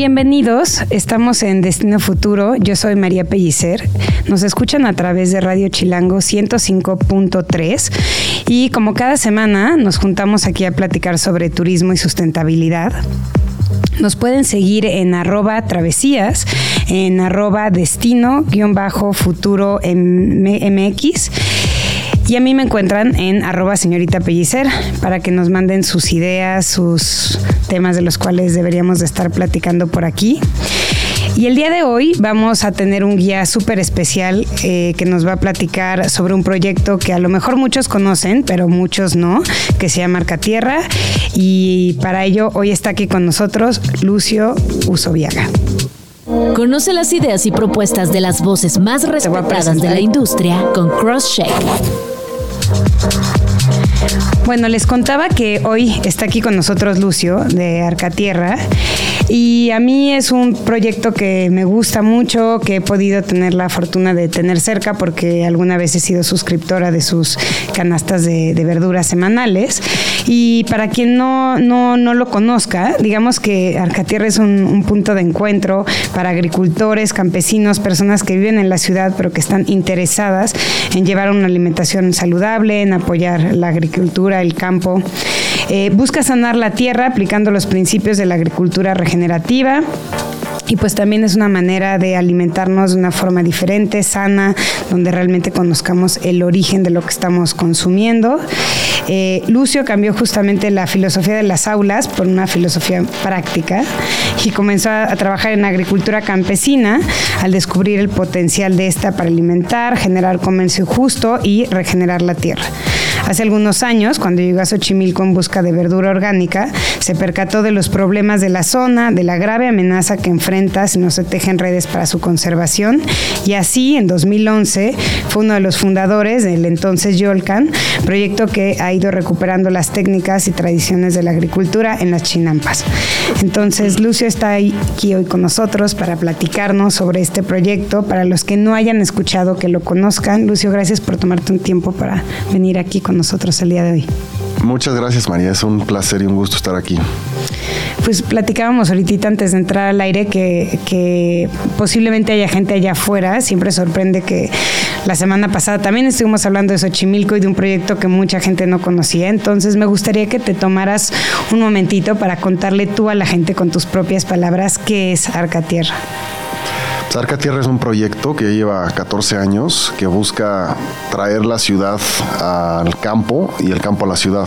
Bienvenidos, estamos en Destino Futuro, yo soy María Pellicer, nos escuchan a través de Radio Chilango 105.3 y como cada semana nos juntamos aquí a platicar sobre turismo y sustentabilidad. Nos pueden seguir en arroba travesías, en arroba destino-futuro MX y a mí me encuentran en arroba señorita Pellicer para que nos manden sus ideas, sus temas de los cuales deberíamos de estar platicando por aquí. Y el día de hoy vamos a tener un guía súper especial eh, que nos va a platicar sobre un proyecto que a lo mejor muchos conocen, pero muchos no, que se llama Arcatierra. Y para ello hoy está aquí con nosotros Lucio Usoviaga. Conoce las ideas y propuestas de las voces más respetadas de la industria con CrossCheck. Thank you. Bueno, les contaba que hoy está aquí con nosotros Lucio de Arcatierra y a mí es un proyecto que me gusta mucho, que he podido tener la fortuna de tener cerca porque alguna vez he sido suscriptora de sus canastas de, verduras semanales. Y para quien no, no, no, lo conozca, digamos que Arcatierra es un, un punto de encuentro para agricultores, campesinos, personas que viven en la ciudad pero que están interesadas en llevar una alimentación saludable, en apoyar la agricultura, el campo. Eh, busca sanar la tierra aplicando los principios de la agricultura regenerativa y pues también es una manera de alimentarnos de una forma diferente, sana, donde realmente conozcamos el origen de lo que estamos consumiendo. Eh, Lucio cambió justamente la filosofía de las aulas por una filosofía práctica y comenzó a, a trabajar en agricultura campesina al descubrir el potencial de esta para alimentar, generar comercio justo y regenerar la tierra. Hace algunos años, cuando llegó a Xochimilco en busca de verdura orgánica, se percató de los problemas de la zona, de la grave amenaza que enfrenta si no se tejen redes para su conservación. Y así, en 2011, fue uno de los fundadores del entonces Yolcan, proyecto que ha ido recuperando las técnicas y tradiciones de la agricultura en las chinampas. Entonces, Lucio está aquí hoy con nosotros para platicarnos sobre este proyecto. Para los que no hayan escuchado, que lo conozcan. Lucio, gracias por tomarte un tiempo para venir aquí con nosotros el día de hoy. Muchas gracias María, es un placer y un gusto estar aquí. Pues platicábamos ahorita antes de entrar al aire que, que, posiblemente haya gente allá afuera. Siempre sorprende que la semana pasada también estuvimos hablando de Xochimilco y de un proyecto que mucha gente no conocía. Entonces me gustaría que te tomaras un momentito para contarle tú a la gente con tus propias palabras qué es Arcatierra. Arca Tierra es un proyecto que lleva 14 años que busca traer la ciudad al campo y el campo a la ciudad.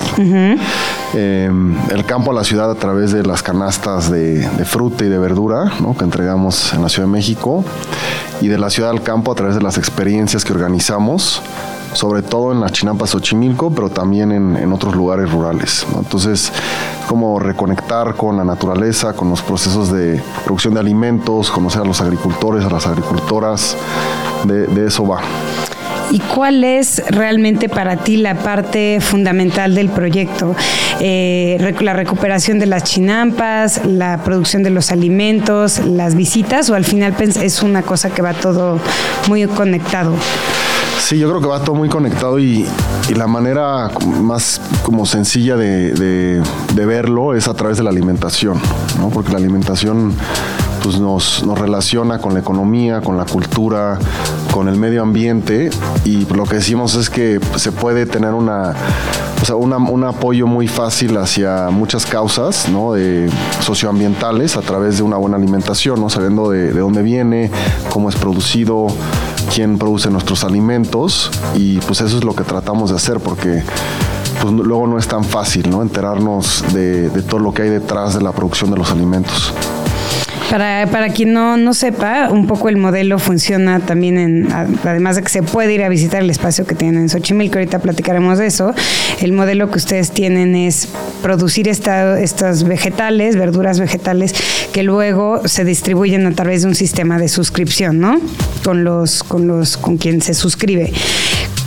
eh, el campo a la ciudad a través de las canastas de, de fruta y de verdura ¿no? que entregamos en la Ciudad de México y de la ciudad al campo a través de las experiencias que organizamos sobre todo en las chinampas Xochimilco, pero también en, en otros lugares rurales. Entonces, como reconectar con la naturaleza, con los procesos de producción de alimentos, conocer a los agricultores, a las agricultoras, de, eso va. ¿Y cuál es realmente para ti la parte fundamental del proyecto? Eh, la recuperación de las chinampas, la producción de los alimentos, las visitas, o al final es una cosa que va todo muy conectado? Sí, yo creo que va todo muy conectado y, la manera más como sencilla de, verlo es a través de la alimentación, ¿no? porque la alimentación pues nos, relaciona con la economía, con la cultura, con el medio ambiente y lo que decimos es que se puede tener una, o sea, un apoyo muy fácil hacia muchas causas ¿no? de socioambientales a través de una buena alimentación, ¿no? sabiendo de dónde viene, cómo es producido, quién produce nuestros alimentos y pues eso es lo que tratamos de hacer porque pues luego no es tan fácil ¿no? enterarnos de, de todo lo que hay detrás de la producción de los alimentos. Para, para, quien no, no sepa, un poco el modelo funciona también en, además de que se puede ir a visitar el espacio que tienen en Xochimilco, ahorita platicaremos de eso, el modelo que ustedes tienen es producir esta, estas vegetales, verduras vegetales, que luego se distribuyen a través de un sistema de suscripción, ¿no? Con los, con los, con quien se suscribe.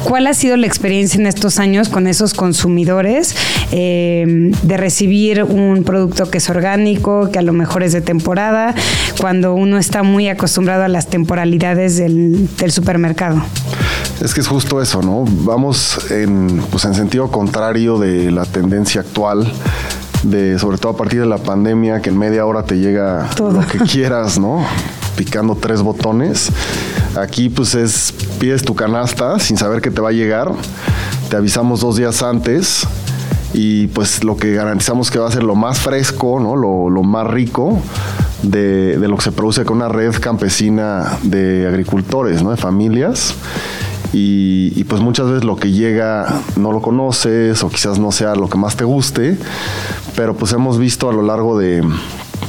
¿Cuál ha sido la experiencia en estos años con esos consumidores eh, de recibir un producto que es orgánico, que a lo mejor es de temporada, cuando uno está muy acostumbrado a las temporalidades del, supermercado? Es que es justo eso, ¿no? Vamos en, pues en sentido contrario de la tendencia actual de sobre todo a partir de la pandemia, que en media hora te llega lo que quieras, ¿no? Picando tres botones. Aquí pues es, pides tu canasta sin saber que te va a llegar, te avisamos dos días antes y pues lo que garantizamos que va a ser lo más fresco, ¿no? lo, más rico de, lo que se produce con una red campesina de agricultores, ¿no? de familias. Y, pues muchas veces lo que llega no lo conoces o quizás no sea lo que más te guste, pero pues hemos visto a lo largo de,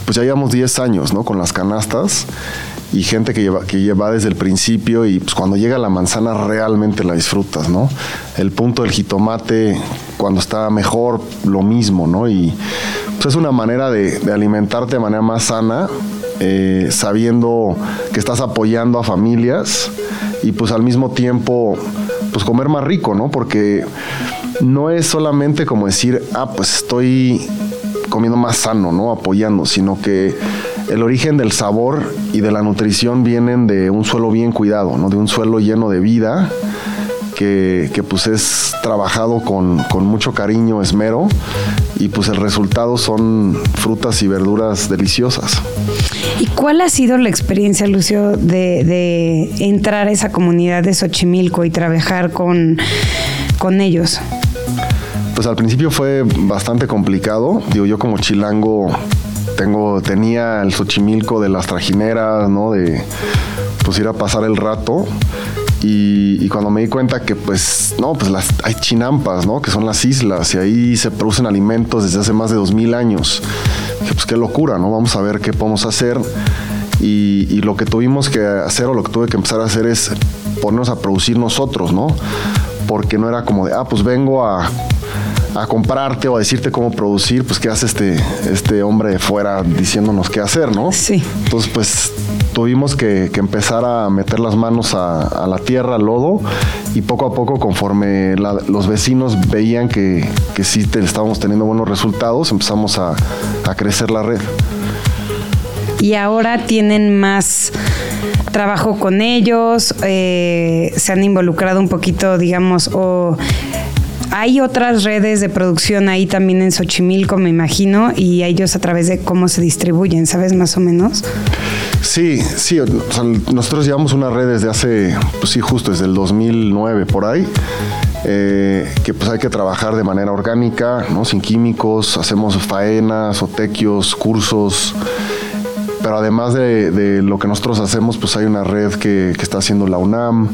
pues ya llevamos 10 años, ¿no? Con las canastas y gente que lleva, que lleva desde el principio y pues cuando llega la manzana realmente la disfrutas, ¿no? El punto del jitomate cuando está mejor, lo mismo, ¿no? Y pues es una manera de, alimentarte de manera más sana, eh, sabiendo que estás apoyando a familias y pues al mismo tiempo pues comer más rico, ¿no? Porque no es solamente como decir, ah, pues estoy comiendo más sano, ¿no? Apoyando, sino que el origen del sabor y de la nutrición vienen de un suelo bien cuidado, ¿no? De un suelo lleno de vida. Que, pues es trabajado con, mucho cariño, esmero, y pues el resultado son frutas y verduras deliciosas. ¿Y cuál ha sido la experiencia, Lucio, de, de entrar a esa comunidad de Xochimilco y trabajar con, con ellos? Pues al principio fue bastante complicado. Digo, yo como chilango tengo, tenía el Xochimilco de las trajineras, ¿no? De pues ir a pasar el rato. Y, cuando me di cuenta que pues no, pues las, hay chinampas, ¿no? Que son las islas y ahí se producen alimentos desde hace más de dos mil años. Que pues qué locura, ¿no? Vamos a ver qué podemos hacer. Y, lo que tuvimos que hacer o lo que tuve que empezar a hacer es ponernos a producir nosotros, ¿no? Porque no era como de, ah, pues vengo a a comprarte o a decirte cómo producir, pues qué hace este, este hombre de fuera diciéndonos qué hacer, ¿no? Sí. Entonces, pues tuvimos que, empezar a meter las manos a, la tierra, al lodo, y poco a poco, conforme los vecinos veían que, que sí estábamos teniendo buenos resultados, empezamos a, crecer la red. Y ahora tienen más trabajo con ellos, eh, se han involucrado un poquito, digamos, o hay otras redes de producción ahí también en Xochimilco, me imagino, y ellos a través de cómo se distribuyen, ¿sabes más o menos? Sí, sí, nosotros llevamos una red desde hace, pues sí, justo desde el 2009 por ahí. Eh, que pues hay que trabajar de manera orgánica, ¿no? sin químicos, hacemos faenas, otequios, cursos, pero además de, lo que nosotros hacemos, pues hay una red que, que está haciendo la UNAM,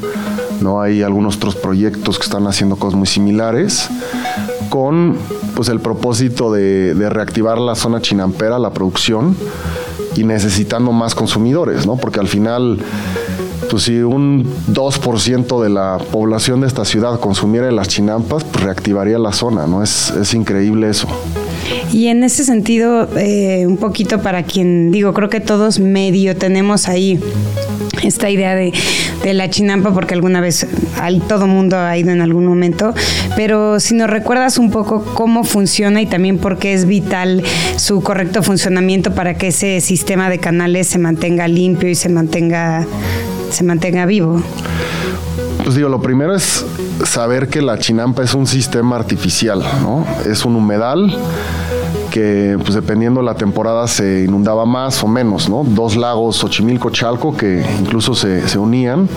¿no? Hay algunos otros proyectos que están haciendo cosas muy similares con pues el propósito de, reactivar la zona chinampera, la producción y necesitando más consumidores, ¿no? Porque al final pues si un 2% de la población de esta ciudad consumiera las chinampas, pues reactivaría la zona, ¿no? Es, es increíble eso. Y en ese sentido, eh, un poquito para quien digo, creo que todos medio tenemos ahí esta idea de, la chinampa, porque alguna vez al, todo mundo ha ido en algún momento, pero si nos recuerdas un poco cómo funciona y también por qué es vital su correcto funcionamiento para que ese sistema de canales se mantenga limpio y se mantenga, se mantenga vivo. Pues digo, lo primero es saber que la chinampa es un sistema artificial, ¿no? Es un humedal que pues dependiendo la temporada se inundaba más o menos, ¿no? Dos lagos, Xochimilco, Chalco, que incluso se, se unían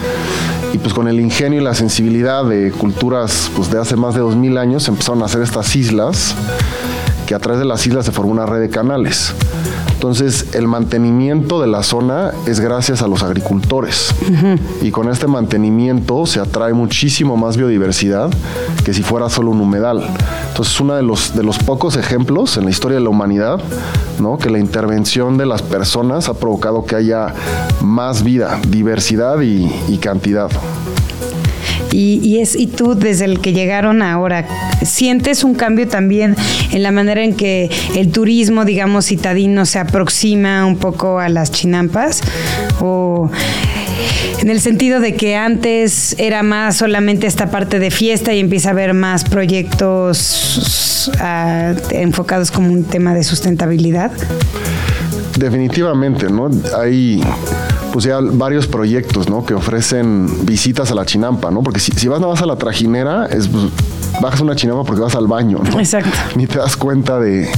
y pues con el ingenio y la sensibilidad de culturas pues de hace más de dos mil años empezaron a hacer estas islas que a través de las islas se formó una red de canales. Entonces, el mantenimiento de la zona es gracias a los agricultores. Y con este mantenimiento se atrae muchísimo más biodiversidad que si fuera solo un humedal. Entonces, es uno de los, de los pocos ejemplos en la historia de la humanidad, ¿no? Que la intervención de las personas ha provocado que haya más vida, diversidad y, y cantidad. Y, es, y tú, desde el que llegaron ahora, ¿sientes un cambio también en la manera en que el turismo, digamos, citadino se aproxima un poco a las chinampas? ¿O en el sentido de que antes era más solamente esta parte de fiesta y empieza a haber más proyectos uh, enfocados como un tema de sustentabilidad. Definitivamente, ¿no? Hay pues ya varios proyectos, ¿no? Que ofrecen visitas a la chinampa, ¿no? Porque si, si vas nada más a la trajinera, es pues, bajas una chinampa porque vas al baño, ¿no? Exacto. Ni te das cuenta de.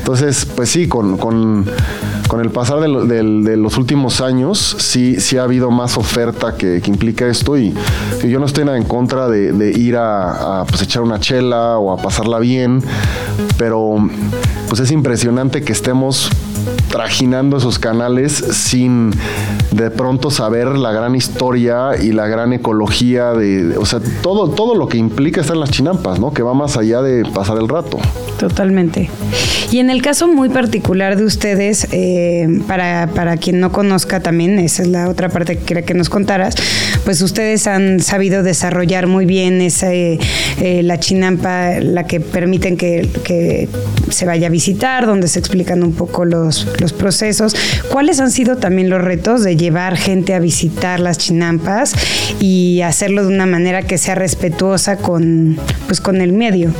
Entonces, pues sí, con, con, con el pasar de, de, de, los últimos años, sí, sí ha habido más oferta que, que implica esto y, y, yo no estoy nada en contra de, de ir a, a pues, echar una chela o a pasarla bien, pero pues es impresionante que estemos trajinando esos canales sin de pronto saber la gran historia y la gran ecología de, o sea, todo, todo lo que implica estar en las chinampas, ¿no? Que va más allá de pasar el rato. Totalmente. Y en el caso muy particular de ustedes, eh, para, para, quien no conozca también, esa es la otra parte que quería que nos contaras, pues ustedes han sabido desarrollar muy bien esa, eh, la chinampa, la que permiten que, que, se vaya a visitar, donde se explican un poco los, los procesos. ¿Cuáles han sido también los retos de llevar gente a visitar las chinampas y hacerlo de una manera que sea respetuosa con, pues, con el medio?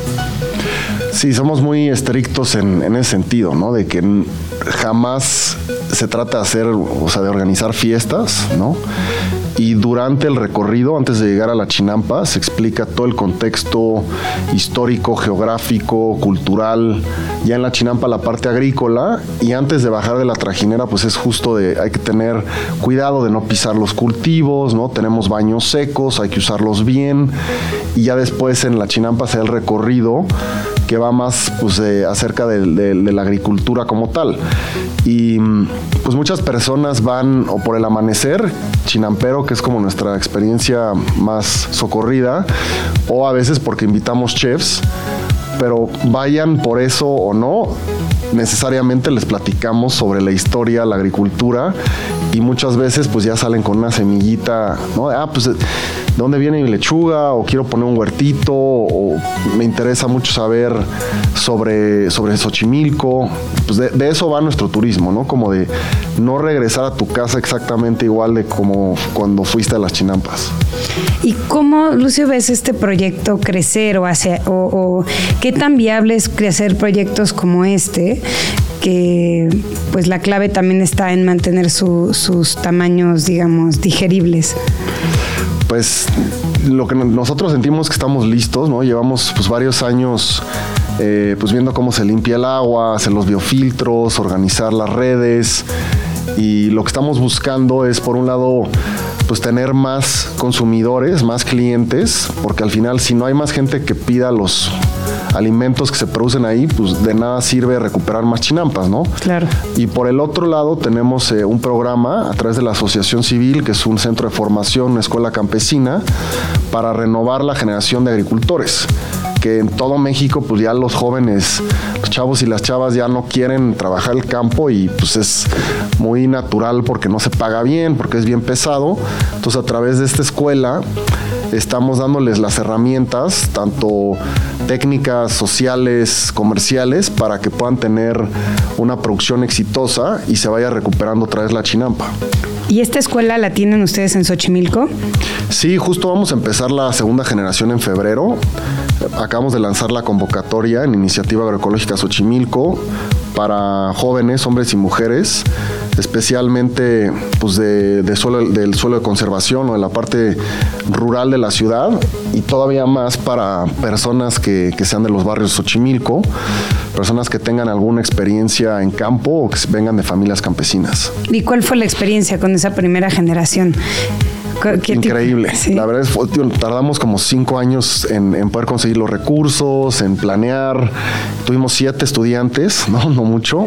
Sí, somos muy estrictos en, ese sentido, ¿no? De que jamás se trata de hacer, o sea, de organizar fiestas, ¿no? Y durante el recorrido, antes de llegar a la Chinampa, se explica todo el contexto histórico, geográfico, cultural. Ya en la Chinampa la parte agrícola y antes de bajar de la trajinera, pues es justo de hay que tener cuidado de no pisar los cultivos, ¿no? Tenemos baños secos, hay que usarlos bien y ya después en la Chinampa se da el recorrido que va más pues, eh, acerca de, la agricultura como tal. Y pues muchas personas van o por el amanecer, chinampero, que es como nuestra experiencia más socorrida, o a veces porque invitamos chefs, pero vayan por eso o no, necesariamente les platicamos sobre la historia, la agricultura y muchas veces pues ya salen con una semillita, ¿no? Ah, pues ¿de dónde viene mi lechuga? O quiero poner un huertito, o me interesa mucho saber sobre, sobre Xochimilco. Pues de, de, eso va nuestro turismo, ¿no? Como de no regresar a tu casa exactamente igual de como cuando fuiste a las chinampas. ¿Y cómo, Lucio, ves este proyecto crecer o, hacia, o, o qué tan viable es crecer proyectos como este? que pues la clave también está en mantener su, sus tamaños, digamos, digeribles pues lo que nosotros sentimos que estamos listos, ¿no? Llevamos pues varios años eh, pues viendo cómo se limpia el agua, hacer los biofiltros, organizar las redes y lo que estamos buscando es por un lado pues tener más consumidores, más clientes, porque al final si no hay más gente que pida los alimentos que se producen ahí, pues de nada sirve recuperar más chinampas, ¿no? Claro. Y por el otro lado tenemos eh, un programa a través de la Asociación Civil, que es un centro de formación, una escuela campesina, para renovar la generación de agricultores que en todo México pues ya los jóvenes, los chavos y las chavas ya no quieren trabajar el campo y pues es muy natural porque no se paga bien, porque es bien pesado. Entonces a través de esta escuela estamos dándoles las herramientas, tanto técnicas sociales, comerciales, para que puedan tener una producción exitosa y se vaya recuperando otra vez la chinampa. ¿Y esta escuela la tienen ustedes en Xochimilco? Sí, justo vamos a empezar la segunda generación en febrero. Acabamos de lanzar la convocatoria en Iniciativa Agroecológica Xochimilco para jóvenes, hombres y mujeres, especialmente pues de, suelo, del suelo de conservación o de la parte rural de la ciudad y todavía más para personas que, que sean de los barrios Xochimilco, personas que tengan alguna experiencia en campo o que vengan de familias campesinas. ¿Y cuál fue la experiencia con esa primera generación? Increíble. Sí. La verdad es que tardamos como cinco años en, en, poder conseguir los recursos, en planear. Tuvimos siete estudiantes, no, no mucho,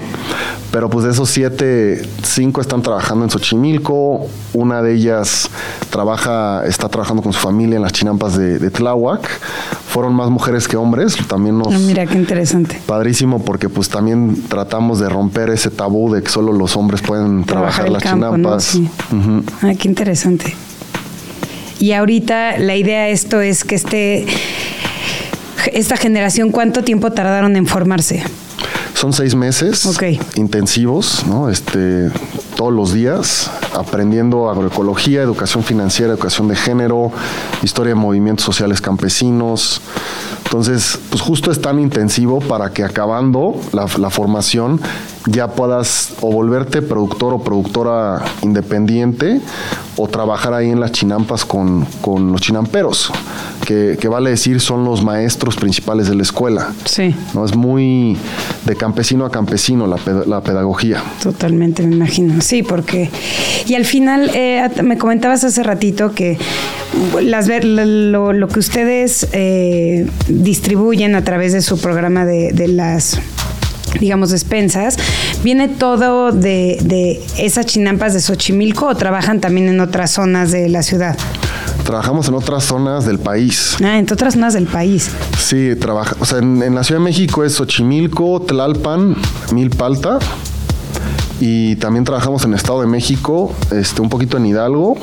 pero pues de esos siete, cinco están trabajando en Xochimilco. Una de ellas trabaja, está trabajando con su familia en las chinampas de, de Tláhuac. Fueron más mujeres que hombres, también nos... Oh, mira, qué interesante. Padrísimo, porque pues también tratamos de romper ese tabú de que solo los hombres pueden trabajar, trabajar las campo, chinampas. ¿no? Sí. Uh -huh. Qué interesante. Y ahorita la idea de esto es que este, esta generación, ¿cuánto tiempo tardaron en formarse? Son seis meses okay. intensivos, ¿no? Este, todos los días, aprendiendo agroecología, educación financiera, educación de género, historia de movimientos sociales campesinos. Entonces, pues justo es tan intensivo para que acabando la, la formación ya puedas o volverte productor o productora independiente o trabajar ahí en las chinampas con, con los chinamperos, que, que, vale decir son los maestros principales de la escuela. Sí. ¿no? Es muy de campesino a campesino la, la pedagogía. Totalmente, me imagino. Sí, porque... Y al final, eh, me comentabas hace ratito que las, lo, lo que ustedes eh, distribuyen a través de su programa de, de las digamos, despensas, ¿viene todo de, de, esas chinampas de Xochimilco o trabajan también en otras zonas de la ciudad? Trabajamos en otras zonas del país. Ah, en otras zonas del país. Sí, trabaja, o sea, en, en la Ciudad de México es Xochimilco, Tlalpan, Milpalta. Y también trabajamos en Estado de México, este, un poquito en Hidalgo,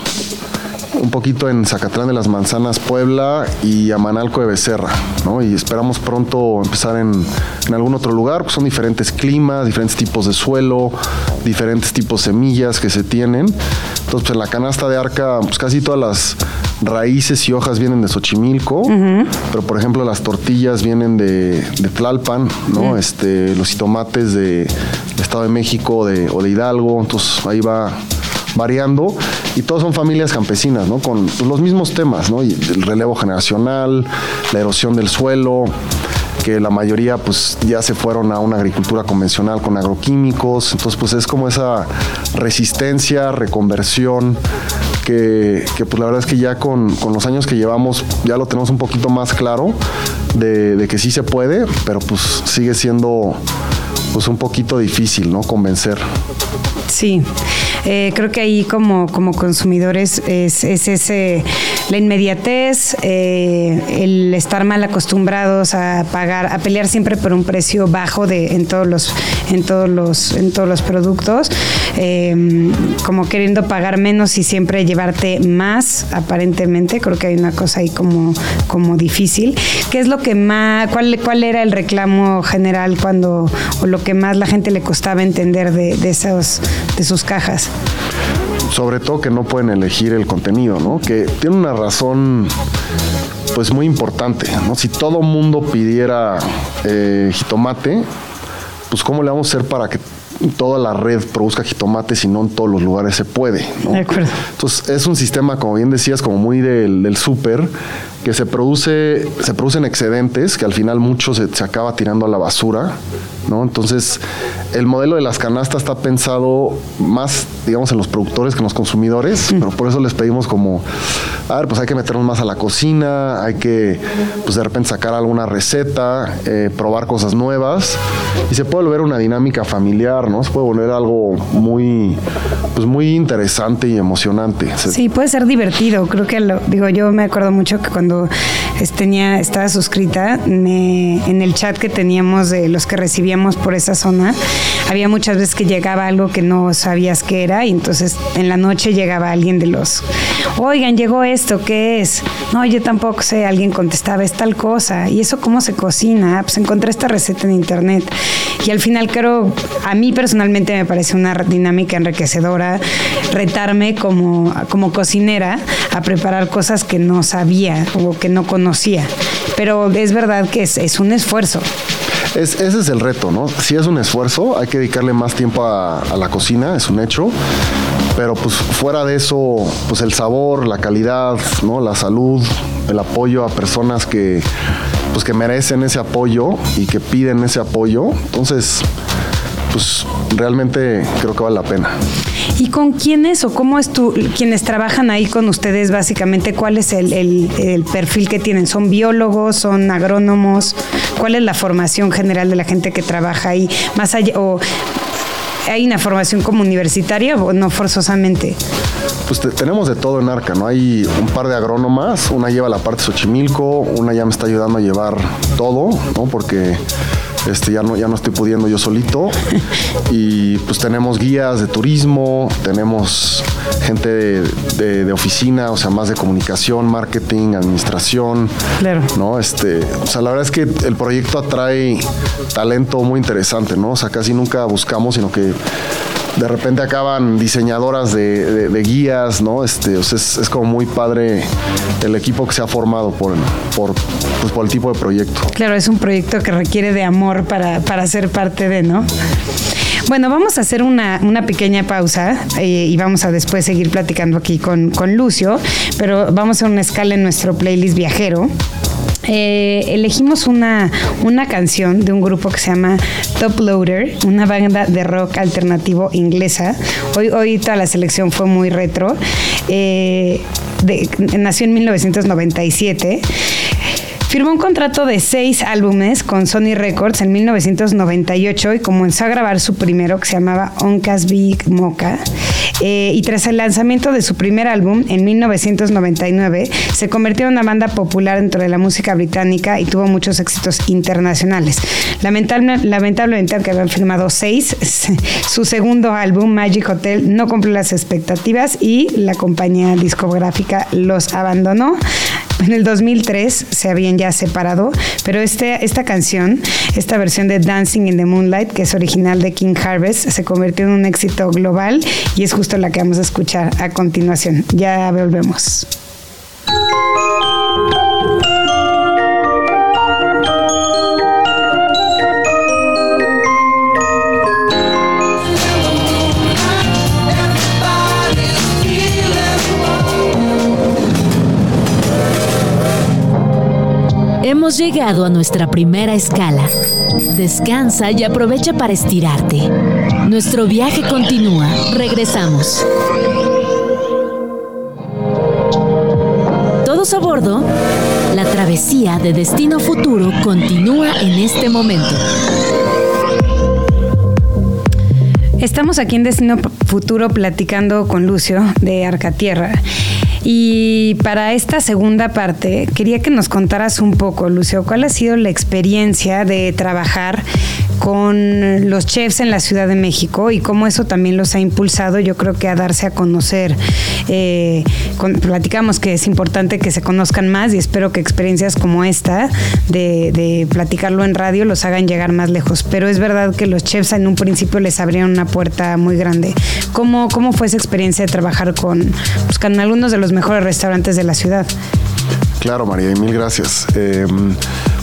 un poquito en Zacatlán de las Manzanas, Puebla y Amanalco de Becerra, ¿no? Y esperamos pronto empezar en, en, algún otro lugar, pues son diferentes climas, diferentes tipos de suelo, diferentes tipos de semillas que se tienen. Entonces, pues en la canasta de arca, pues casi todas las raíces y hojas vienen de Xochimilco, uh -huh. pero por ejemplo las tortillas vienen de, de Tlalpan, ¿no? Uh -huh. Este, los jitomates de, de Estado de México de, o de Hidalgo, entonces ahí va variando y todos son familias campesinas, ¿no? Con los mismos temas, ¿no? Y el relevo generacional, la erosión del suelo, que la mayoría pues ya se fueron a una agricultura convencional con agroquímicos, entonces pues es como esa resistencia, reconversión, que, pues la verdad es que ya con, con, los años que llevamos ya lo tenemos un poquito más claro de que sí se puede, pero pues sigue siendo pues un poquito difícil, ¿no? Convencer. Sí, eh, creo que ahí como, como consumidores es, es ese, la inmediatez, eh, el estar mal acostumbrados a pagar, a pelear siempre por un precio bajo de, en, todos los, en, todos los, en todos los productos, eh, como queriendo pagar menos y siempre llevarte más, aparentemente, creo que hay una cosa ahí como, como difícil. ¿Qué es lo que más, cuál, cuál era el reclamo general cuando, o lo que más la gente le costaba entender de, de esos de sus cajas. Sobre todo que no pueden elegir el contenido, ¿no? Que tiene una razón pues muy importante, ¿no? Si todo mundo pidiera eh, jitomate, pues cómo le vamos a hacer para que toda la red produzca jitomate si no en todos los lugares se puede. ¿no? De acuerdo. Entonces es un sistema, como bien decías, como muy del, del súper, que se produce, se producen excedentes, que al final mucho se, se, acaba tirando a la basura, ¿no? Entonces, el modelo de las canastas está pensado más, digamos, en los productores que en los consumidores, pero por eso les pedimos como, a ver, pues hay que meternos más a la cocina, hay que, pues de repente sacar alguna receta, eh, probar cosas nuevas, y se puede volver una dinámica familiar, ¿no? Se puede volver algo muy, pues muy interesante y emocionante. Sí, puede ser divertido, creo que, lo, digo, yo me acuerdo mucho que cuando estaba suscrita, en el chat que teníamos de los que recibíamos por esa zona, había muchas veces que llegaba algo que no sabías qué era y entonces en la noche llegaba alguien de los, oigan, llegó esto, ¿qué es? No, yo tampoco sé, alguien contestaba, es tal cosa, y eso cómo se cocina, pues encontré esta receta en internet. Y al final creo, a mí personalmente me parece una dinámica enriquecedora retarme como, como cocinera a preparar cosas que no sabía o que no conocía. Pero es verdad que es, es un esfuerzo. Es, ese es el reto, ¿no? Si es un esfuerzo, hay que dedicarle más tiempo a, a, la cocina, es un hecho. Pero pues fuera de eso, pues el sabor, la calidad, ¿no? La salud, el apoyo a personas que pues que merecen ese apoyo y que piden ese apoyo. Entonces, pues realmente creo que vale la pena. ¿Y con quiénes o cómo es tu, quienes trabajan ahí con ustedes básicamente? ¿Cuál es el, el, perfil que tienen? ¿Son biólogos? ¿Son agrónomos? ¿Cuál es la formación general de la gente que trabaja ahí? Más allá, o ¿Hay una formación como universitaria o no forzosamente? Pues te, tenemos de todo en Arca, ¿no? Hay un par de agrónomas, una lleva la parte de Xochimilco, una ya me está ayudando a llevar todo, ¿no? Porque este, ya, no, ya no estoy pudiendo yo solito. Y pues tenemos guías de turismo, tenemos gente de, de, de, oficina, o sea, más de comunicación, marketing, administración. Claro. ¿no? Este, o sea, la verdad es que el proyecto atrae talento muy interesante, ¿no? O sea, casi nunca buscamos, sino que de repente acaban diseñadoras de, guías, ¿no? Este, es, como muy padre el equipo que se ha formado por, por, pues, por el tipo de proyecto. Claro, es un proyecto que requiere de amor para, para ser parte de, ¿no? Bueno, vamos a hacer una, pequeña pausa eh, y vamos a después seguir platicando aquí con, con Lucio, pero vamos a una escala en nuestro playlist viajero. Eh, elegimos una, una canción de un grupo que se llama Top Loader, una banda de rock alternativo inglesa. Hoy, hoy toda la selección fue muy retro. Eh, nació en 1997. Firmó un contrato de seis álbumes con Sony Records en 1998 y comenzó a grabar su primero que se llamaba Oncas Big Mocha. Eh, y tras el lanzamiento de su primer álbum en 1999, se convirtió en una banda popular dentro de la música británica y tuvo muchos éxitos internacionales. lamentablemente, aunque habían firmado seis, su segundo álbum, Magic Hotel, no cumplió las expectativas y la compañía discográfica los abandonó. En el 2003 se habían ya separado, pero este, esta canción, esta versión de Dancing in the Moonlight, que es original de King Harvest, se convirtió en un éxito global y es justo la que vamos a escuchar a continuación. Ya volvemos. Hemos llegado a nuestra primera escala. Descansa y aprovecha para estirarte. Nuestro viaje continúa. Regresamos. Todos a bordo. La travesía de Destino Futuro continúa en este momento. Estamos aquí en Destino Futuro platicando con Lucio de Arcatierra y para esta segunda parte, quería que nos contaras un poco, Lucio, cuál ha sido la experiencia de trabajar con los chefs en la Ciudad de México y cómo eso también los ha impulsado, yo creo que a darse a conocer. Eh, platicamos que es importante que se conozcan más y espero que experiencias como esta de, platicarlo en radio los hagan llegar más lejos. Pero es verdad que los chefs en un principio les abrieron una puerta muy grande. ¿Cómo, cómo fue esa experiencia de trabajar con, pues, con algunos de los mejores restaurantes de la ciudad? Claro, María, y mil gracias. Em,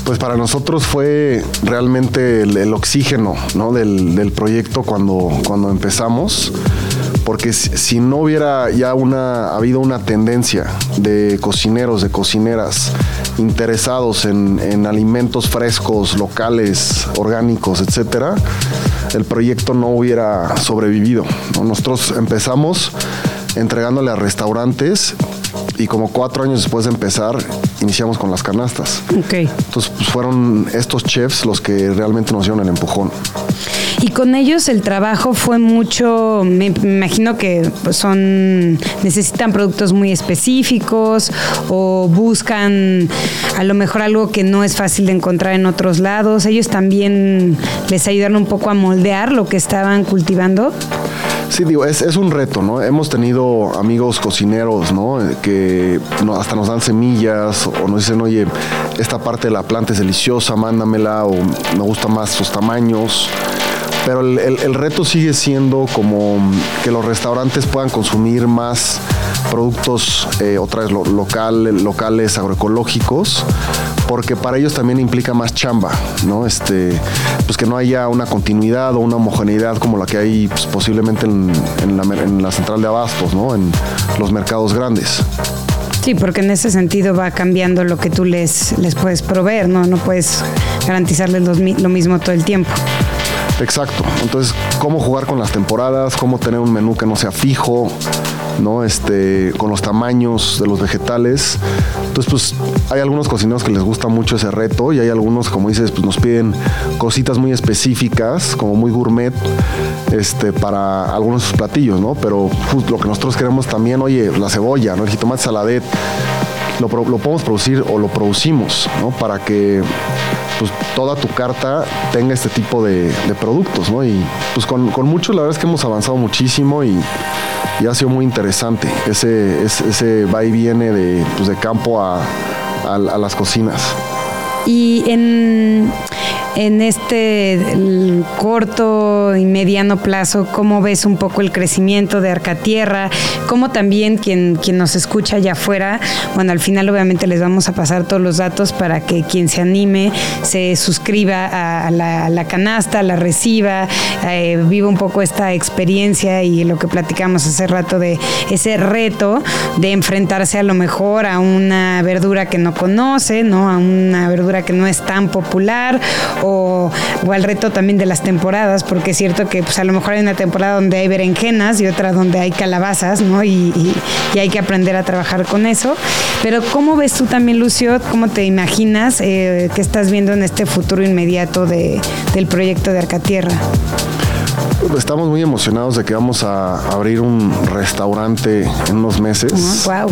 pues para nosotros fue realmente el, oxígeno ¿no? del, proyecto cuando, cuando empezamos, porque si, no hubiera ya una, habido una tendencia de cocineros, de cocineras interesados en, alimentos frescos, locales, orgánicos, etcétera, el proyecto no hubiera sobrevivido. Nosotros empezamos entregándole a restaurantes y como cuatro años después de empezar, iniciamos con las canastas. Ok. Entonces, pues fueron estos chefs los que realmente nos dieron el empujón. Y con ellos el trabajo fue mucho, me imagino que pues, son, necesitan productos muy específicos o buscan a lo mejor algo que no es fácil de encontrar en otros lados. Ellos también les ayudaron un poco a moldear lo que estaban cultivando. Sí, digo, es, un reto, ¿no? Hemos tenido amigos cocineros, ¿no? Que hasta nos dan semillas o nos dicen, oye, esta parte de la planta es deliciosa, mándamela, o me gusta más sus tamaños. Pero el, reto sigue siendo como que los restaurantes puedan consumir más productos, eh, otra vez local, locales, agroecológicos, porque para ellos también implica más chamba, ¿no? Este, pues que no haya una continuidad o una homogeneidad como la que hay pues, posiblemente en, la, central de abastos, ¿no? En los mercados grandes. Sí, porque en ese sentido va cambiando lo que tú les, les puedes proveer, ¿no? No puedes garantizarles lo mismo todo el tiempo. Exacto. Entonces, cómo jugar con las temporadas, cómo tener un menú que no sea fijo, ¿no? Este, con los tamaños de los vegetales. Entonces, pues hay algunos cocineros que les gusta mucho ese reto y hay algunos, como dices, pues nos piden cositas muy específicas, como muy gourmet, este, para algunos de sus platillos, ¿no? Pero pues, lo que nosotros queremos también, oye, la cebolla, ¿no? El jitomate saladet, lo, lo podemos producir o lo producimos, ¿no? Para que toda tu carta tenga este tipo de, productos, ¿no? Y pues con, mucho, la verdad es que hemos avanzado muchísimo y, ha sido muy interesante ese, ese, va y viene de, pues, de campo a, las cocinas. Y en en este corto y mediano plazo, ¿cómo ves un poco el crecimiento de Arcatierra? ¿Cómo también quien, quien nos escucha allá afuera, bueno, al final obviamente les vamos a pasar todos los datos para que quien se anime se suscriba a, la, canasta, la reciba, eh, viva un poco esta experiencia y lo que platicamos hace rato de ese reto de enfrentarse a lo mejor a una verdura que no conoce, ¿no? A una verdura que no es tan popular o, al reto también de las temporadas, porque es cierto que pues a lo mejor hay una temporada donde hay berenjenas y otra donde hay calabazas, ¿no? Y, hay que aprender a trabajar con eso. Pero ¿cómo ves tú también, Lucio? ¿Cómo te imaginas eh, que estás viendo en este futuro inmediato de, del proyecto de Arcatierra? Estamos muy emocionados de que vamos a abrir un restaurante en unos meses. wow.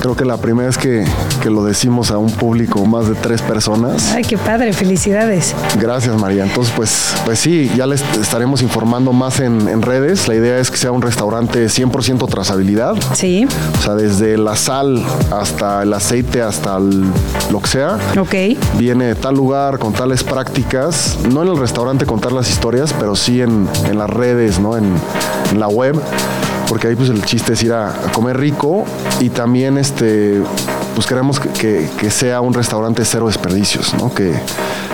creo que la primera vez que, que, lo decimos a un público más de tres personas. Ay, qué padre, felicidades. Gracias, María. Entonces, pues, pues sí, ya les estaremos informando más en, en redes. La idea es que sea un restaurante 100% trazabilidad. Sí. O sea, desde la sal hasta el aceite, hasta lo que sea. Ok. Viene de tal lugar, con tales prácticas. No en el restaurante contar las historias, pero sí en, en las redes, ¿no? En, la web, porque ahí pues el chiste es ir a, comer rico y también este pues queremos que, sea un restaurante cero desperdicios, ¿no? Que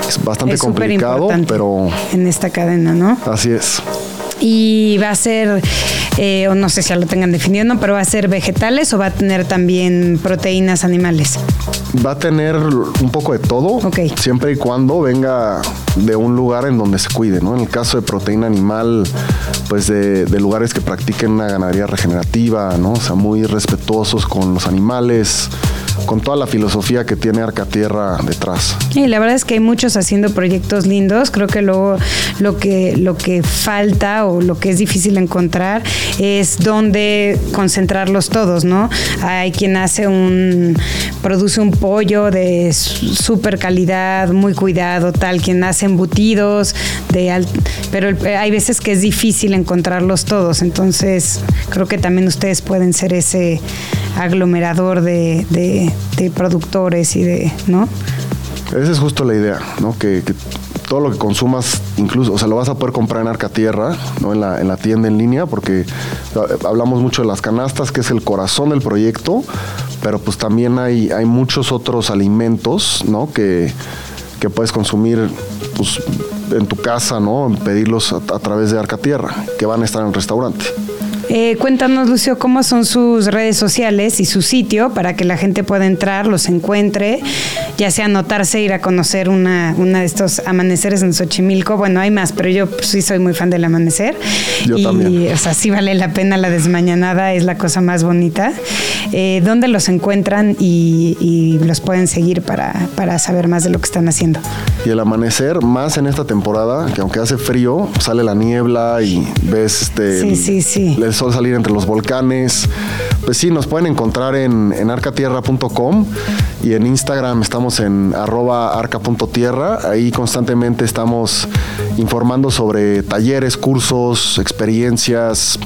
es bastante complicado, pero en esta cadena, ¿no? Así es. Y va a ser, eh, o no sé si ya lo tengan definido, ¿no? pero va a ser vegetales o va a tener también proteínas animales. Va a tener un poco de todo, siempre y cuando venga de un lugar en donde se cuide, ¿no? En el caso de proteína animal, pues de, lugares que practiquen una ganadería regenerativa, ¿no? O sea, muy respetuosos con los animales, con toda la filosofía que tiene Arcatierra detrás. Y la verdad es que hay muchos haciendo proyectos lindos. Creo que luego lo que, lo que falta o lo que es difícil encontrar es dónde concentrarlos todos, ¿no? Hay quien hace un, produce un pollo de súper calidad, muy cuidado, tal, quien hace embutidos, de pero hay veces que es difícil encontrarlos todos. Entonces, creo que también ustedes pueden ser ese aglomerador de, productores y de, ¿no? Esa es justo la idea, ¿no? Que, todo lo que consumas, incluso, o sea, lo vas a poder comprar en Arcatierra, ¿no? En la, en la tienda en línea, porque hablamos mucho de las canastas, que es el corazón del proyecto, pero pues también hay, hay muchos otros alimentos, ¿no? Que, que puedes consumir, pues, en tu casa, ¿no? Pedirlos a, a través de Arcatierra, que van a estar en el restaurante. Eh, cuéntanos, Lucio, cómo son sus redes sociales y su sitio para que la gente pueda entrar, los encuentre, ya sea anotarse, ir a conocer una, una de estos amaneceres en Xochimilco. Bueno, hay más, pero yo sí soy muy fan del amanecer. Yo y, también. O sea, sí vale la pena la desmañanada, es la cosa más bonita. Eh, ¿Dónde los encuentran y, los pueden seguir para, para saber más de lo que están haciendo? Y el amanecer, más en esta temporada, que aunque hace frío, sale la niebla y ves este, sí, sí, sí salir entre los volcanes. Pues sí, nos pueden encontrar en, en arcatierra.com y en Instagram estamos en arroba arca.tierra. Ahí constantemente estamos informando sobre talleres, cursos, experiencias,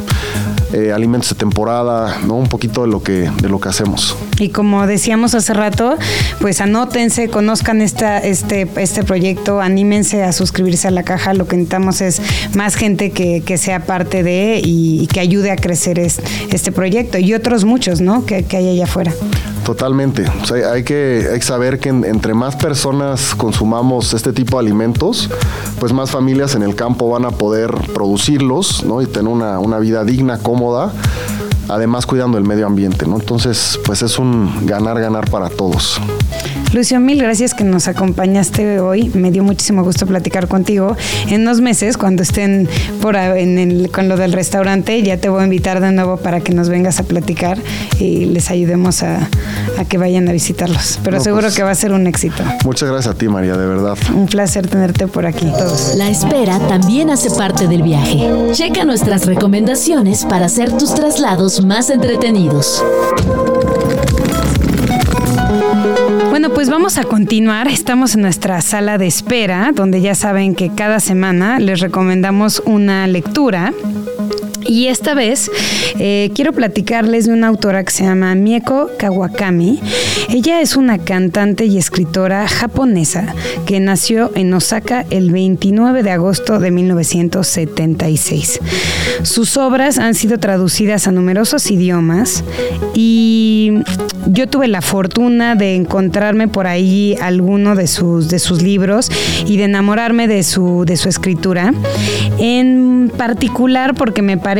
eh, alimentos de temporada, ¿no? Un poquito de lo que, de lo que hacemos. Y como decíamos hace rato, pues anótense, conozcan este, este proyecto, anímense a suscribirse a la caja. Lo que necesitamos es más gente que, sea parte de y, que ayude a crecer este proyecto y otros muchos, ¿no? Que, que hay allá afuera. Totalmente. hay, que, saber que entre más personas consumamos este tipo de alimentos, pues más familias en el campo van a poder producirlos ¿no? y tener una, una vida digna, cómoda además cuidando el medio ambiente, ¿no? Entonces, pues es un ganar, ganar para todos. Lucio, mil gracias que nos acompañaste hoy. Me dio muchísimo gusto platicar contigo. En unos meses, cuando estén por en el, con lo del restaurante, ya te voy a invitar de nuevo para que nos vengas a platicar y les ayudemos a, que vayan a visitarlos. Pero seguro pues, que va a ser un éxito. Muchas gracias a ti, María, de verdad. Un placer tenerte por aquí todos. La espera también hace parte del viaje. Checa nuestras recomendaciones para hacer tus traslados más entretenidos. Bueno, pues vamos a continuar. Estamos en nuestra sala de espera, donde ya saben que cada semana les recomendamos una lectura Y esta vez eh, quiero platicarles de una autora que se llama Mieko Kawakami. Ella es una cantante y escritora japonesa que nació en Osaka el 29 de agosto de 1976. Sus obras han sido traducidas a numerosos idiomas y yo tuve la fortuna de encontrarme por ahí alguno de sus, de sus libros y de enamorarme de su, de su escritura. En particular porque me parece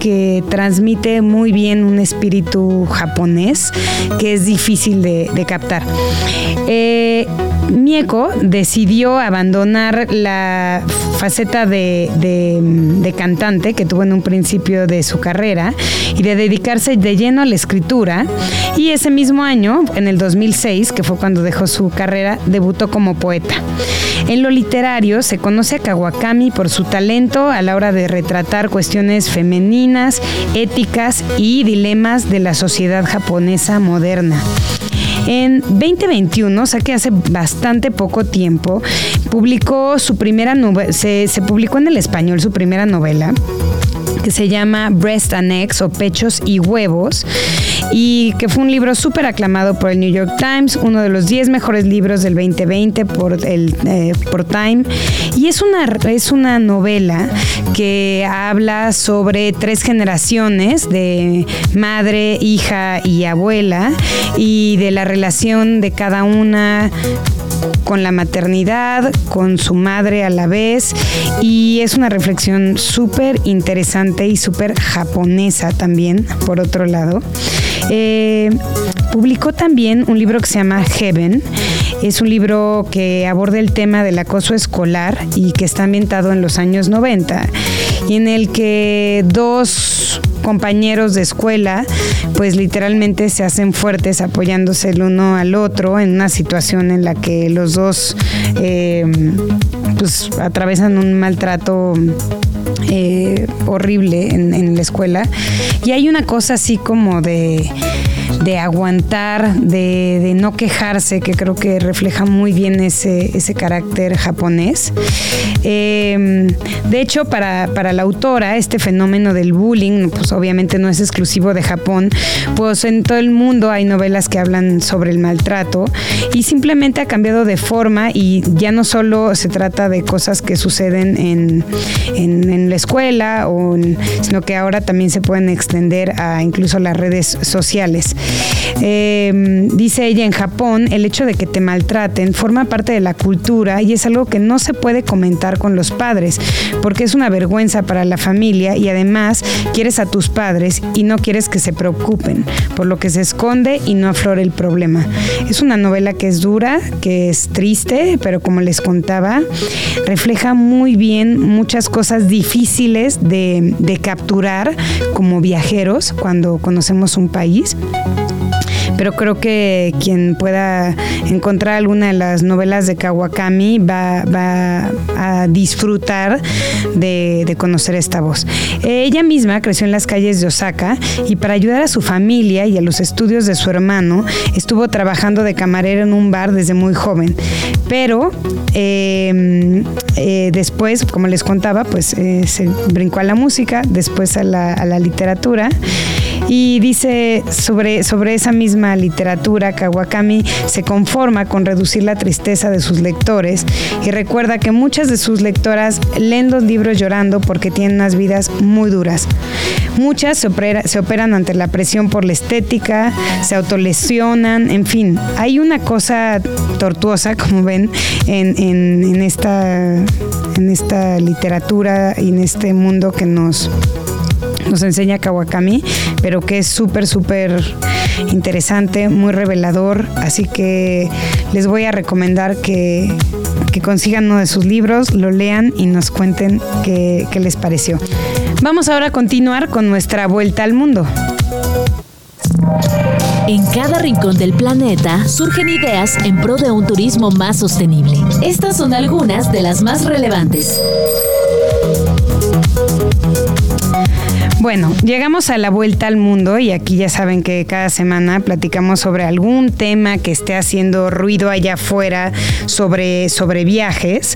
que transmite muy bien un espíritu japonés que es difícil de, captar. Eh, Mieko decidió abandonar la faceta de, cantante que tuvo en un principio de su carrera y de dedicarse de lleno a la escritura. Y ese mismo año, en el 2006, que fue cuando dejó su carrera, debutó como poeta. En lo literario se conoce a Kawakami por su talento a la hora de retratar cuestiones femeninas, éticas y dilemas de la sociedad japonesa moderna. En 2021, o sea que hace bastante poco tiempo, publicó su primera se, se publicó en el español su primera novela que se llama Breast and o Pechos y Huevos y que fue un libro súper aclamado por el New York Times, uno de los 10 mejores libros del 2020 por, el, eh, por Time. Y es una, es una novela que habla sobre tres generaciones de madre, hija y abuela y de la relación de cada una con la maternidad, con su madre a la vez y es una reflexión súper interesante y súper japonesa también, por otro lado. Eh, publicó también un libro que se llama Heaven. Es un libro que aborda el tema del acoso escolar y que está ambientado en los años 90 y en el que dos compañeros de escuela pues literalmente se hacen fuertes apoyándose el uno al otro en una situación en la que los dos eh, pues atravesan un maltrato eh, horrible en, la escuela. Y hay una cosa así como de de aguantar, de, no quejarse, que creo que refleja muy bien ese, ese carácter japonés. Em, de hecho, para, la autora, este fenómeno del bullying, pues obviamente no es exclusivo de Japón, pues en todo el mundo hay novelas que hablan sobre el maltrato y simplemente ha cambiado de forma y ya no solo se trata de cosas que suceden en, en, la escuela, o sino que ahora también se pueden extender a incluso las redes sociales. Em, dice ella, en Japón el hecho de que te maltraten forma parte de la cultura y es algo que no se puede comentar con los padres porque es una vergüenza para la familia y además quieres a tus padres y no quieres que se preocupen, por lo que se esconde y no aflora el problema. Es una novela que es dura, que es triste, pero como les contaba, refleja muy bien muchas cosas difíciles de, de capturar como viajeros cuando conocemos un país pero creo que quien pueda encontrar alguna de las novelas de Kawakami va, a disfrutar de, conocer esta voz. Ella misma creció en las calles de Osaka y para ayudar a su familia y a los estudios de su hermano estuvo trabajando de camarera en un bar desde muy joven. Pero em, eh, después, como les contaba, pues eh, se brincó a la música, después a la, a la literatura y dice sobre, sobre esa misma literatura, Kawakami se conforma con reducir la tristeza de sus lectores y recuerda que muchas de sus lectoras leen los libros llorando porque tienen unas vidas muy duras. Muchas se, se operan ante la presión por la estética, se autolesionan, en fin, hay una cosa tortuosa, como ven, en, en, esta, en esta literatura y en este mundo que nos nos enseña Kawakami, pero que es súper, súper interesante, muy revelador. Así que les voy a recomendar que, consigan uno de sus libros, lo lean y nos cuenten qué, qué les pareció. Vamos ahora a continuar con nuestra vuelta al mundo. En cada rincón del planeta surgen ideas en pro de un turismo más sostenible. Estas son algunas de las más relevantes. Bueno, llegamos a la vuelta al mundo y aquí ya saben que cada semana platicamos sobre algún tema que esté haciendo ruido allá afuera sobre, sobre viajes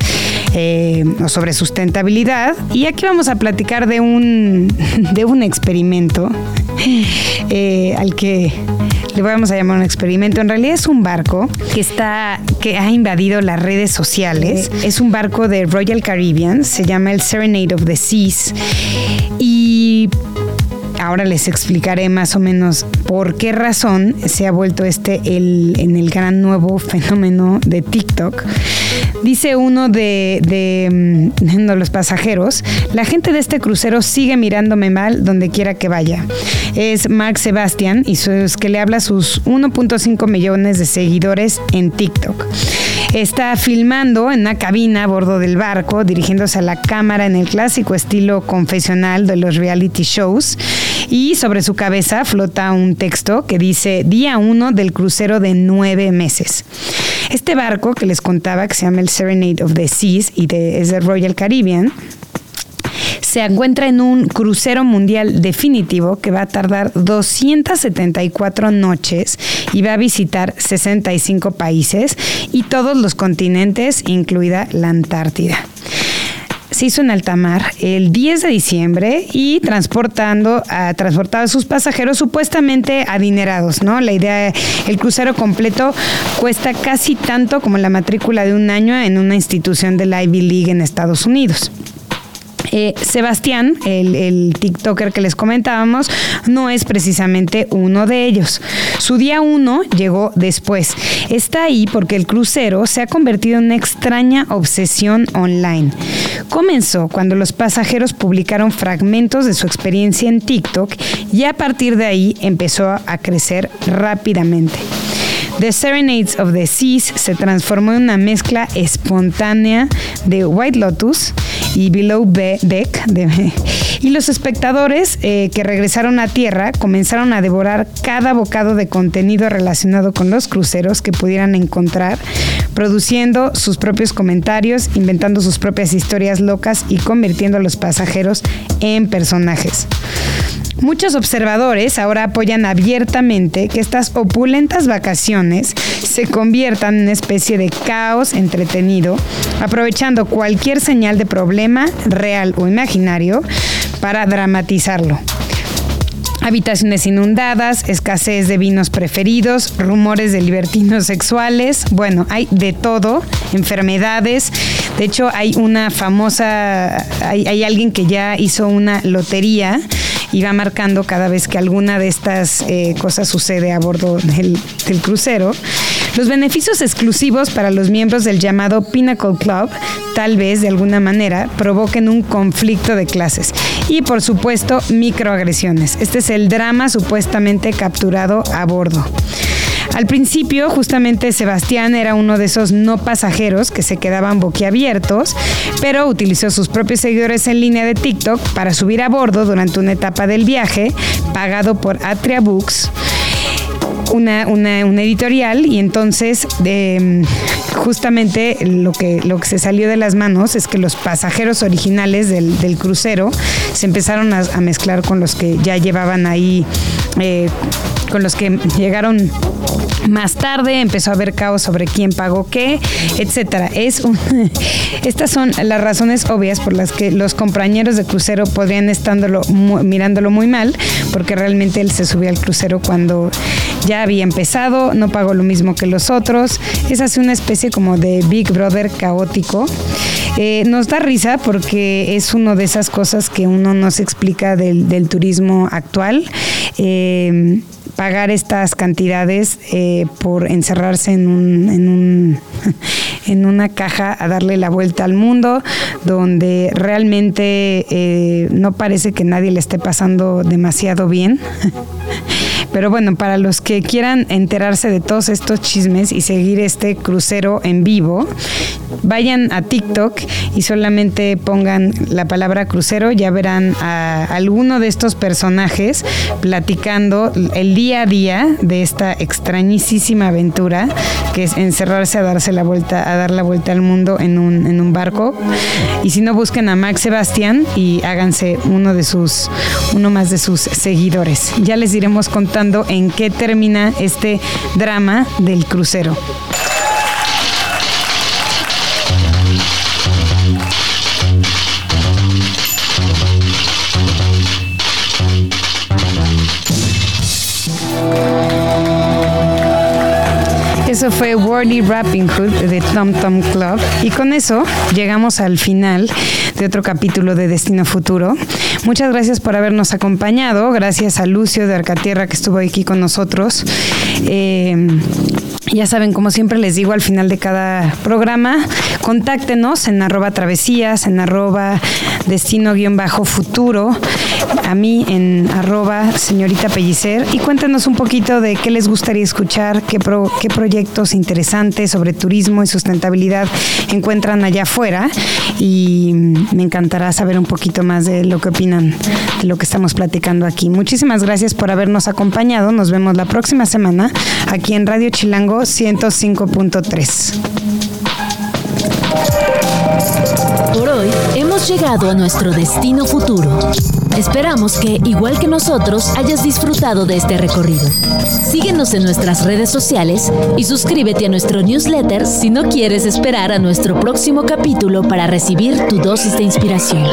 eh, o sobre sustentabilidad. Y aquí vamos a platicar de un, de un experimento eh, al que le vamos a llamar un experimento. En realidad es un barco que está, que ha invadido las redes sociales. Es un barco de Royal Caribbean, se llama el Serenade of the Seas. Y ahora les explicaré más o menos por qué razón se ha vuelto este el, en el gran nuevo fenómeno de TikTok. Dice uno de, mm, de, los pasajeros, la gente de este crucero sigue mirándome mal donde quiera que vaya. Es Mark Sebastian y es que le habla a sus 1.5 millones de seguidores en TikTok. Está filmando en una cabina a bordo del barco, dirigiéndose a la cámara en el clásico estilo confesional de los reality shows. Y sobre su cabeza flota un texto que dice día 1 del crucero de nueve meses. Este barco que les contaba, que se llama el Serenade of the Seas y es de Royal Caribbean, se encuentra en un crucero mundial definitivo que va a tardar 274 noches y va a visitar 65 países y todos los continentes, incluida la Antártida se hizo en alta mar el 10 de diciembre y transportando transportaba a sus pasajeros supuestamente adinerados, ¿no? La idea, el crucero completo cuesta casi tanto como la matrícula de un año en una institución de la Ivy League en Estados Unidos. Eh, Sebastián, el, TikToker que les comentábamos, no es precisamente uno de ellos. Su día uno llegó después. Está ahí porque el crucero se ha convertido en una extraña obsesión online. Comenzó cuando los pasajeros publicaron fragmentos de su experiencia en TikTok y a partir de ahí empezó a crecer rápidamente. The Serenades of the Seas se transformó en una mezcla espontánea de White Lotus y Below Deck. Y los espectadores eh, que regresaron a tierra comenzaron a devorar cada bocado de contenido relacionado con los cruceros que pudieran encontrar, produciendo sus propios comentarios, inventando sus propias historias locas y convirtiendo a los pasajeros en personajes. Muchos observadores ahora apoyan abiertamente que estas opulentas vacaciones se conviertan en una especie de caos entretenido, aprovechando cualquier señal de problema real o imaginario para dramatizarlo habitaciones inundadas, escasez de vinos preferidos, rumores de libertinos sexuales, bueno, hay de todo, enfermedades. De hecho, hay una famosa, hay, alguien que ya hizo una lotería y va marcando cada vez que alguna de estas eh, cosas sucede a bordo del crucero. Los beneficios exclusivos para los miembros del llamado Pinnacle Club tal vez de alguna manera provoquen un conflicto de clases y por supuesto microagresiones. Este es el drama supuestamente capturado a bordo. Al principio, justamente Sebastián era uno de esos no pasajeros que se quedaban boquiabiertos, pero utilizó sus propios seguidores en línea de TikTok para subir a bordo durante una etapa del viaje, pagado por Atria Books. Una, editorial y entonces em, justamente lo que, lo que se salió de las manos es que los pasajeros originales del, crucero se empezaron a, mezclar con los que ya llevaban ahí, eh, con los que llegaron más tarde empezó a haber caos sobre quién pagó qué, etcétera. Es estas son las razones obvias por las que los compañeros de crucero podrían estándolo mirándolo muy mal, porque realmente él se subió al crucero cuando ya había empezado, no pagó lo mismo que los otros. Es así una especie como de Big Brother caótico. Eh, nos da risa porque es una de esas cosas que uno no se explica del, turismo actual. Eh, pagar estas cantidades eh, por encerrarse en, un, en, un, en una caja a darle la vuelta al mundo, donde realmente no parece que nadie le esté pasando demasiado bien. Pero bueno, para los que quieran enterarse de todos estos chismes y seguir este crucero en vivo, vayan a TikTok y solamente pongan la palabra crucero, ya verán a alguno de estos personajes platicando el día a día de esta extrañísima aventura que es encerrarse a darse la vuelta, a dar la vuelta al mundo en un, en un barco. Y si no busquen a Max Sebastián y háganse uno de sus, uno más de sus seguidores. Ya les iremos contando en qué termina este drama del crucero. Eso fue Wordy Rapping Hood de Tom Tom Club. Y con eso llegamos al final de otro capítulo de Destino Futuro. Muchas gracias por habernos acompañado. Gracias a Lucio de Arcatierra que estuvo aquí con nosotros. Eh, ya saben, como siempre les digo al final de cada programa, contáctenos en arroba travesías, en arroba destino-futuro, a mí en arroba señorita Pellicer y cuéntenos un poquito de qué les gustaría escuchar, qué, qué proyectos interesantes sobre turismo y sustentabilidad encuentran allá afuera y me encantará saber un poquito más de lo que opinan de lo que estamos platicando aquí. Muchísimas gracias por habernos acompañado. Nos vemos la próxima semana aquí en Radio Chilango 105.3. Por hoy hemos llegado a nuestro destino futuro. Esperamos que, igual que nosotros, hayas disfrutado de este recorrido. Síguenos en nuestras redes sociales y suscríbete a nuestro newsletter si no quieres esperar a nuestro próximo capítulo para recibir tu dosis de inspiración.